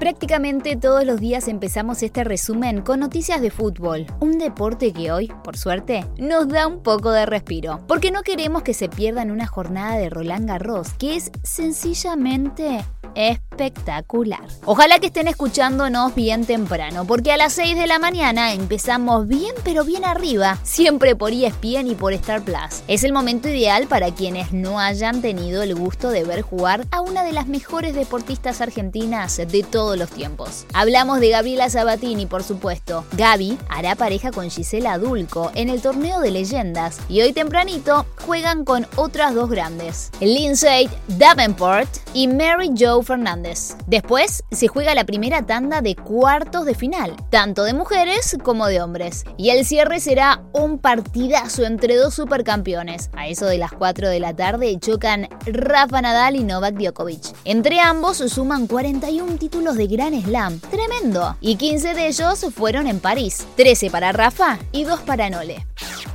Prácticamente todos los días empezamos este resumen con noticias de fútbol, un deporte que hoy, por suerte, nos da un poco de respiro, porque no queremos que se pierdan una jornada de Roland Garros, que es sencillamente espectacular. Ojalá que estén escuchándonos bien temprano, porque a las 6 de la mañana empezamos bien pero bien arriba, siempre por ESPN y por Star Plus. Es el momento ideal para quienes no hayan tenido el gusto de ver jugar a una de las mejores deportistas argentinas de los tiempos. Hablamos de Gabriela Sabatini, por supuesto. Gaby hará pareja con Gisela Dulco en el torneo de leyendas y hoy tempranito juegan con otras dos grandes, Lindsay Davenport y Mary Jo Fernández. Después se juega la primera tanda de cuartos de final, tanto de mujeres como de hombres. Y el cierre será un partidazo entre dos supercampeones. A eso de las 4 de la tarde chocan Rafa Nadal y Novak Djokovic. Entre ambos suman 41 títulos de Gran Slam. Tremendo. Y 15 de ellos fueron en París. 13 para Rafa y 2 para Nole.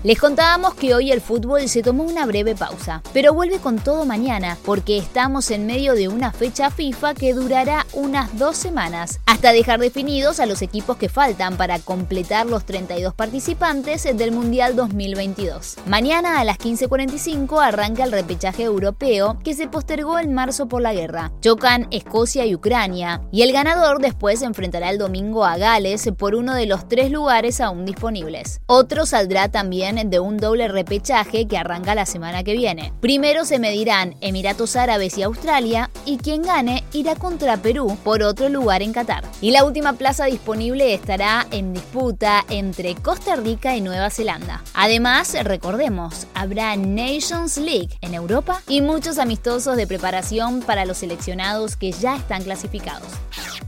Les contábamos que hoy el fútbol se tomó una breve pausa, pero vuelve con todo mañana porque estamos en medio de una fecha FIFA que durará unas dos semanas, hasta dejar definidos a los equipos que faltan para completar los 32 participantes del Mundial 2022. Mañana a las 15.45 arranca el repechaje europeo que se postergó en marzo por la guerra. Chocan Escocia y Ucrania, y el ganador después enfrentará el domingo a Gales por uno de los tres lugares aún disponibles. Otro saldrá también de un doble repechaje que arranca la semana que viene. Primero se medirán Emiratos Árabes y Australia y quien gane irá contra Perú por otro lugar en Qatar. Y la última plaza disponible estará en disputa entre Costa Rica y Nueva Zelanda. Además, recordemos, habrá Nations League en Europa y muchos amistosos de preparación para los seleccionados que ya están clasificados.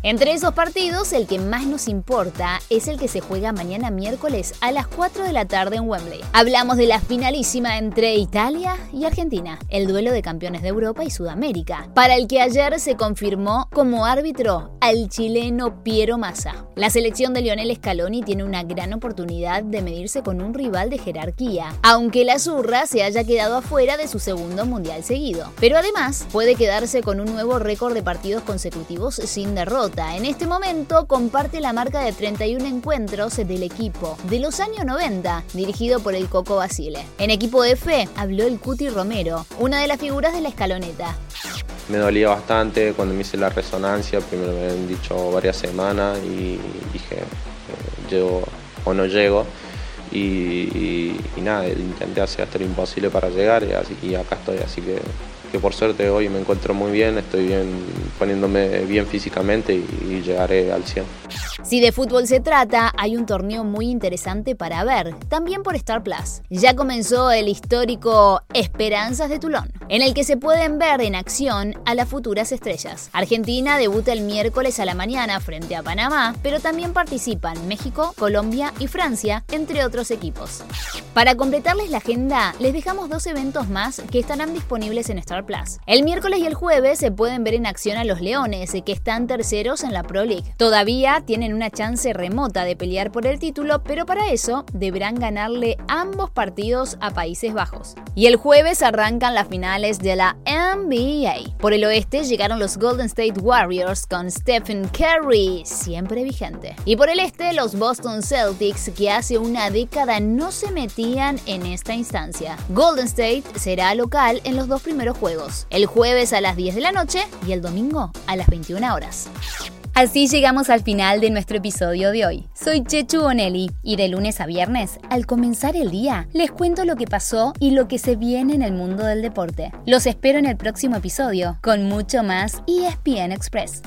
Entre esos partidos, el que más nos importa es el que se juega mañana miércoles a las 4 de la tarde en Wembley. Hablamos de la finalísima entre Italia y Argentina, el duelo de campeones de Europa y Sudamérica, para el que ayer se confirmó como árbitro al chileno Piero Massa. La selección de Lionel Scaloni tiene una gran oportunidad de medirse con un rival de jerarquía, aunque la zurra se haya quedado afuera de su segundo mundial seguido. Pero además puede quedarse con un nuevo récord de partidos consecutivos sin derrota en este momento comparte la marca de 31 encuentros del equipo de los años 90, dirigido por el Coco Basile. En equipo F habló el Cuti Romero, una de las figuras de la escaloneta. Me dolía bastante cuando me hice la resonancia, primero me habían dicho varias semanas y dije, eh, llego o no llego. Y, nada, intenté hacer hasta lo imposible para llegar y, así, y acá estoy, así que que por suerte hoy me encuentro muy bien, estoy bien poniéndome bien físicamente y, llegaré al 100. Si de fútbol se trata, hay un torneo muy interesante para ver, también por Star Plus. Ya comenzó el histórico Esperanzas de Tulón, en el que se pueden ver en acción a las futuras estrellas. Argentina debuta el miércoles a la mañana frente a Panamá, pero también participan México, Colombia y Francia, entre otros equipos. Para completarles la agenda, les dejamos dos eventos más que estarán disponibles en Star El miércoles y el jueves se pueden ver en acción a los Leones, que están terceros en la Pro League. Todavía tienen una chance remota de pelear por el título, pero para eso deberán ganarle ambos partidos a Países Bajos. Y el jueves arrancan las finales de la NBA. Por el oeste llegaron los Golden State Warriors con Stephen Curry, siempre vigente. Y por el este los Boston Celtics, que hace una década no se metían en esta instancia. Golden State será local en los dos primeros el jueves a las 10 de la noche y el domingo a las 21 horas. Así llegamos al final de nuestro episodio de hoy. Soy Chechu Bonelli y de lunes a viernes, al comenzar el día, les cuento lo que pasó y lo que se viene en el mundo del deporte. Los espero en el próximo episodio con mucho más ESPN Express.